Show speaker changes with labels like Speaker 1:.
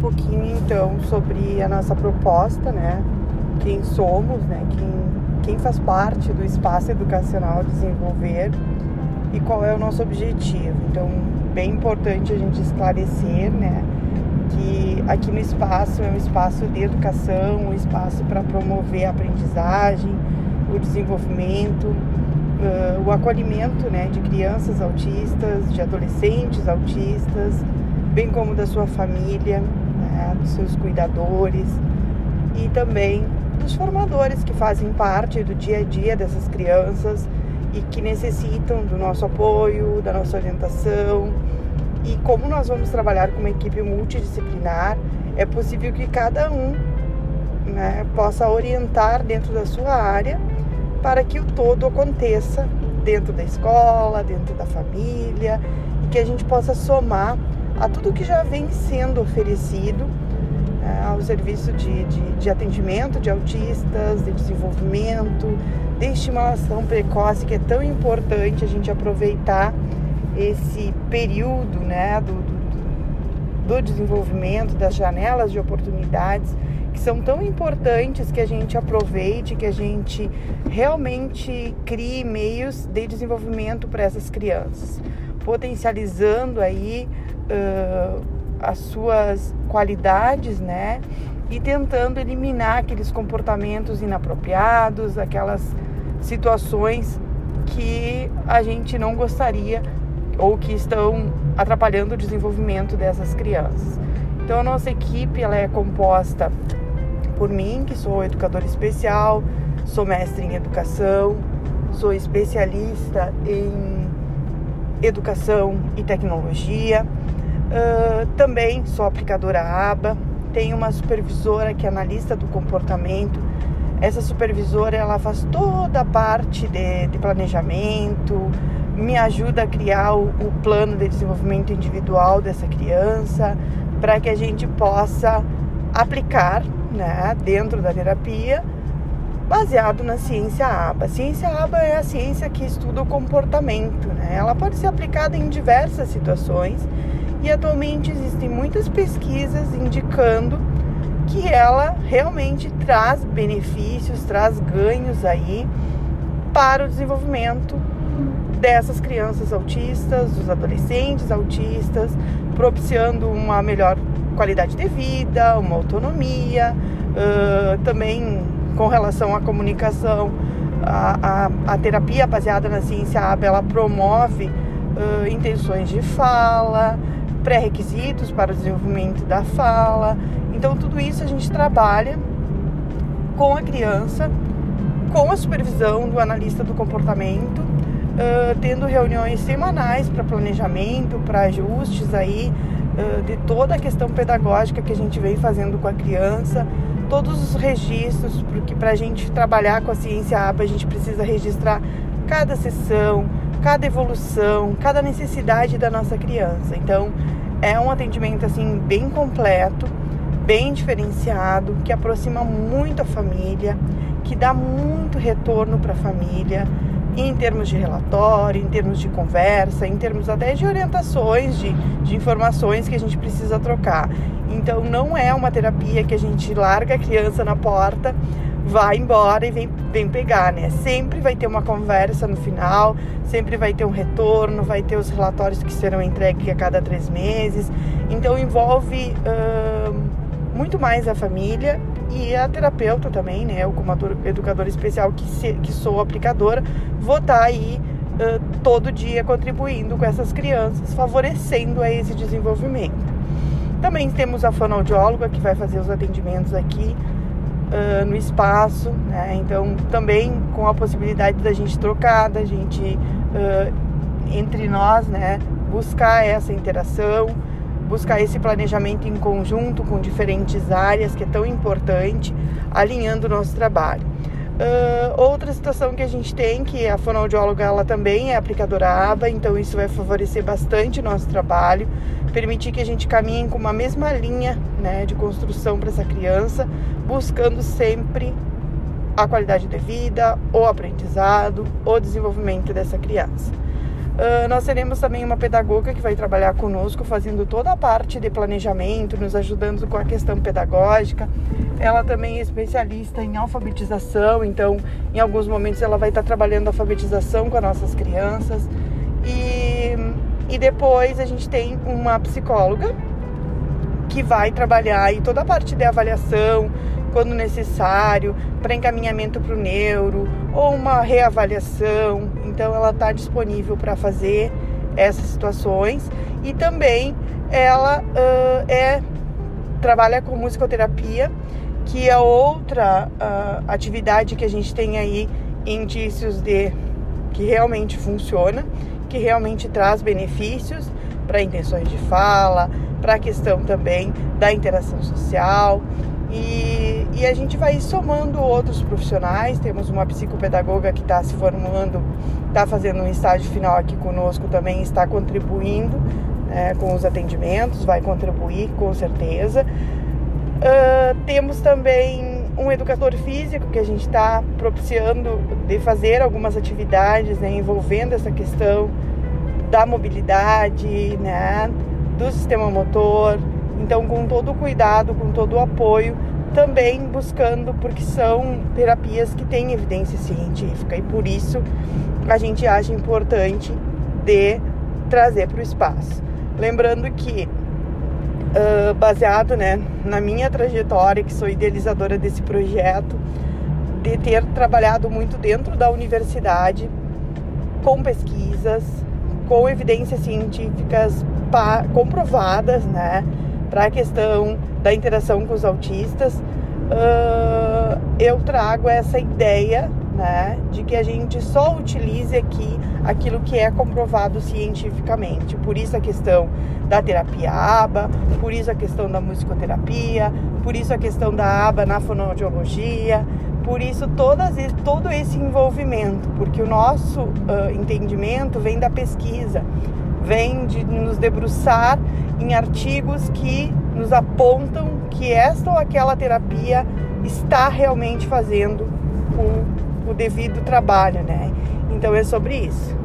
Speaker 1: pouquinho então sobre a nossa proposta, né? Quem somos, né? Quem, quem faz parte do espaço educacional desenvolver e qual é o nosso objetivo. Então, bem importante a gente esclarecer, né? Que aqui no espaço é um espaço de educação, um espaço para promover a aprendizagem, o desenvolvimento, uh, o acolhimento né, de crianças autistas, de adolescentes autistas, bem como da sua família, né, dos seus cuidadores e também dos formadores que fazem parte do dia a dia dessas crianças e que necessitam do nosso apoio, da nossa orientação. E como nós vamos trabalhar com uma equipe multidisciplinar, é possível que cada um né, possa orientar dentro da sua área para que o todo aconteça dentro da escola, dentro da família e que a gente possa somar a tudo que já vem sendo oferecido é, ao serviço de, de, de, atendimento de autistas, de desenvolvimento, de estimulação precoce, que é tão importante a gente aproveitar esse período né, do, do, do desenvolvimento, das janelas de oportunidades que são tão importantes que a gente aproveite, que a gente realmente crie meios de desenvolvimento para essas crianças, potencializando aí uh, as suas qualidades, né? E tentando eliminar aqueles comportamentos inapropriados, aquelas situações que a gente não gostaria ou que estão atrapalhando o desenvolvimento dessas crianças. Então a nossa equipe ela é composta por mim, que sou educadora especial, sou mestre em educação, sou especialista em educação e tecnologia. Uh, também sou aplicadora ABA, tenho uma supervisora que é analista do comportamento. Essa supervisora ela faz toda a parte de, de planejamento, me ajuda a criar o, o plano de desenvolvimento individual dessa criança, para que a gente possa aplicar né, dentro da terapia, baseado na ciência ABA. A ciência ABA é a ciência que estuda o comportamento, né? Ela pode ser aplicada em diversas situações e atualmente existem muitas pesquisas indicando que ela realmente traz benefícios, traz ganhos aí para o desenvolvimento dessas crianças autistas, dos adolescentes autistas, propiciando uma melhor qualidade de vida, uma autonomia, uh, também com relação à comunicação, a, a, a, terapia baseada na ciência AB, ela promove uh, intenções de fala, pré-requisitos para o desenvolvimento da fala. Então, tudo isso a gente trabalha com a criança, com a supervisão do analista do comportamento, uh, tendo reuniões semanais para planejamento, para ajustes aí de toda a questão pedagógica que a gente vem fazendo com a criança, todos os registros, porque para a gente trabalhar com a ciência ABA, a gente precisa registrar cada sessão, cada evolução, cada necessidade da nossa criança. Então, é um atendimento assim bem completo, bem diferenciado, que aproxima muito a família, que dá muito retorno para a família em termos de relatório, em termos de conversa, em termos até de orientações, de, de informações que a gente precisa trocar. Então não é uma terapia que a gente larga a criança na porta, vai embora e vem, vem pegar, né? Sempre vai ter uma conversa no final, sempre vai ter um retorno, vai ter os relatórios que serão entregues a cada três meses. Então envolve uh, muito mais a família e a terapeuta também, né? Eu como educadora especial que, se, que sou aplicadora, vou estar tá aí uh, todo dia contribuindo com essas crianças, favorecendo a esse desenvolvimento. Também temos a fonoaudióloga que vai fazer os atendimentos aqui uh, no espaço, né? Então também com a possibilidade da gente trocar, da gente uh, entre nós, né? Buscar essa interação buscar esse planejamento em conjunto com diferentes áreas, que é tão importante, alinhando o nosso trabalho. Uh, outra situação que a gente tem, que a fonoaudióloga ela também é aplicadora ABA, então isso vai favorecer bastante o nosso trabalho, permitir que a gente caminhe com uma mesma linha né, de construção para essa criança, buscando sempre a qualidade de vida, o aprendizado, o desenvolvimento dessa criança. Uh, nós teremos também uma pedagoga que vai trabalhar conosco, fazendo toda a parte de planejamento, nos ajudando com a questão pedagógica. Ela também é especialista em alfabetização, então, em alguns momentos, ela vai estar trabalhando alfabetização com as nossas crianças. E, e depois a gente tem uma psicóloga que vai trabalhar aí toda a parte de avaliação, quando necessário, para encaminhamento para o neuro ou uma reavaliação. Então, ela está disponível para fazer essas situações e também ela uh, é trabalha com musicoterapia, que é outra uh, atividade que a gente tem aí indícios de que realmente funciona, que realmente traz benefícios para intenções de fala, para a questão também da interação social. E, e, a gente vai somando outros profissionais. Temos uma psicopedagoga que está se formando, está fazendo um estágio final aqui conosco também, está contribuindo né, com os atendimentos, vai contribuir com certeza. Uh, temos também um educador físico que a gente está propiciando de fazer algumas atividades né, envolvendo essa questão da mobilidade, né, do sistema motor. Então, com todo o cuidado, com todo o apoio, também buscando, porque são terapias que têm evidência científica e por isso a gente acha importante de trazer para o espaço. Lembrando que, uh, baseado né, na minha trajetória, que sou idealizadora desse projeto, de ter trabalhado muito dentro da universidade, com pesquisas, com evidências científicas comprovadas, né? Para a questão da interação com os autistas, uh, eu trago essa ideia, né? De que a gente só utilize aqui aquilo que é comprovado cientificamente. Por isso a questão da terapia ABA, por isso a questão da musicoterapia, por isso a questão da ABA na fonoaudiologia, por isso todas, todo esse envolvimento, porque o nosso uh, entendimento vem da pesquisa, vem de nos debruçar em artigos que nos apontam que esta ou aquela terapia está realmente fazendo o, o devido trabalho, né? Então é sobre isso.